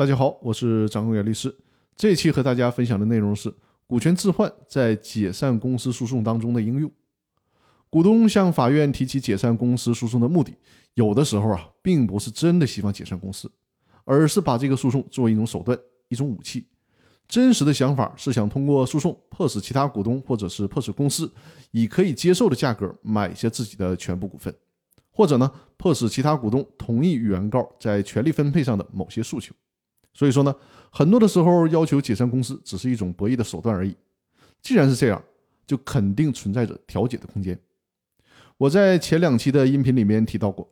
大家好，我是张公元律师。这期和大家分享的内容是股权置换在解散公司诉讼当中的应用。股东向法院提起解散公司诉讼的目的，有的时候啊，并不是真的希望解散公司，而是把这个诉讼作为一种手段、一种武器。真实的想法是想通过诉讼迫使其他股东，或者是迫使公司以可以接受的价格买下自己的全部股份，或者呢，迫使其他股东同意原告在权利分配上的某些诉求。所以说呢，很多的时候要求解散公司只是一种博弈的手段而已。既然是这样，就肯定存在着调解的空间。我在前两期的音频里面提到过，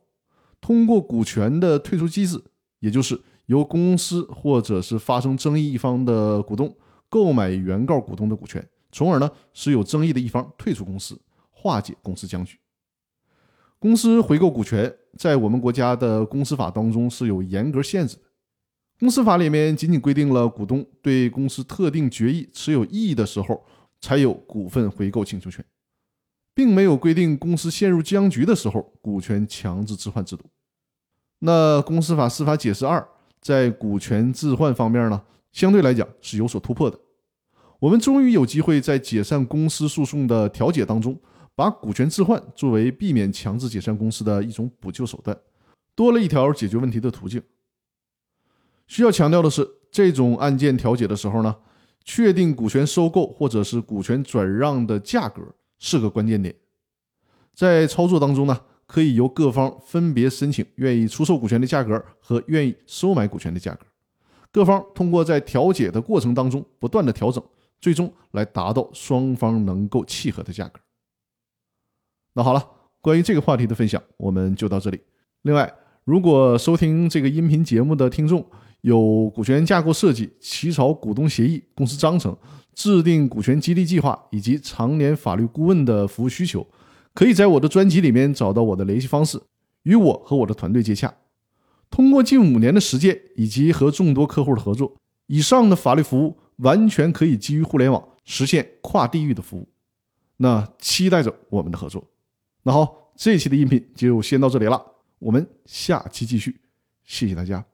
通过股权的退出机制，也就是由公司或者是发生争议一方的股东购买原告股东的股权，从而呢使有争议的一方退出公司，化解公司僵局。公司回购股权，在我们国家的公司法当中是有严格限制的。公司法里面仅仅规定了股东对公司特定决议持有异议的时候，才有股份回购请求权，并没有规定公司陷入僵局的时候股权强制置换制度。那公司法司法解释二在股权置换方面呢，相对来讲是有所突破的。我们终于有机会在解散公司诉讼的调解当中，把股权置换作为避免强制解散公司的一种补救手段，多了一条解决问题的途径。需要强调的是，这种案件调解的时候呢，确定股权收购或者是股权转让的价格是个关键点。在操作当中呢，可以由各方分别申请愿意出售股权的价格和愿意收买股权的价格，各方通过在调解的过程当中不断的调整，最终来达到双方能够契合的价格。那好了，关于这个话题的分享我们就到这里。另外，如果收听这个音频节目的听众，有股权架构设计、起草股东协议、公司章程、制定股权激励计划以及常年法律顾问的服务需求，可以在我的专辑里面找到我的联系方式，与我和我的团队接洽。通过近五年的实践以及和众多客户的合作，以上的法律服务完全可以基于互联网实现跨地域的服务。那期待着我们的合作。那好，这期的音频就先到这里了，我们下期继续，谢谢大家。